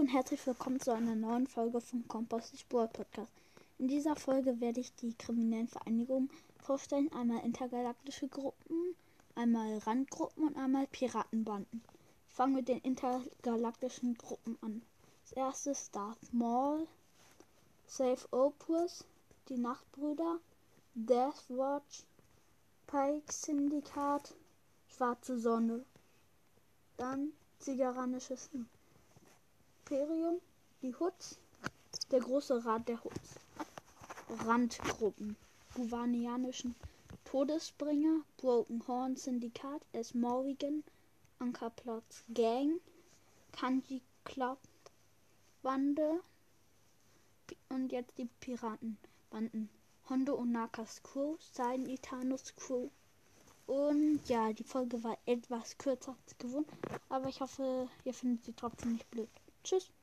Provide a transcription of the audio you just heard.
und herzlich willkommen zu einer neuen Folge vom Kompost Sport Podcast. In dieser Folge werde ich die kriminellen Vereinigungen vorstellen, einmal intergalaktische Gruppen, einmal Randgruppen und einmal Piratenbanden. Ich fange mit den intergalaktischen Gruppen an. Das erste ist Darth Maul, Save Opus, die Nachtbrüder, Death Watch, Pike Syndikat, Schwarze Sonne. Dann Zigaranisches Imperium, die Hoods, der große Rat der Hoods. Randgruppen, Guvanianischen Todesbringer, Broken Horn Syndikat, S. Morrigan, Ankerplatz Gang, Kanji Club Bande und jetzt die Piratenbanden. Hondo und Nakas Crew, Sein Itanus Crew. Und ja, die Folge war etwas kürzer als gewohnt, aber ich hoffe, ihr findet sie trotzdem nicht blöd. Tschüss.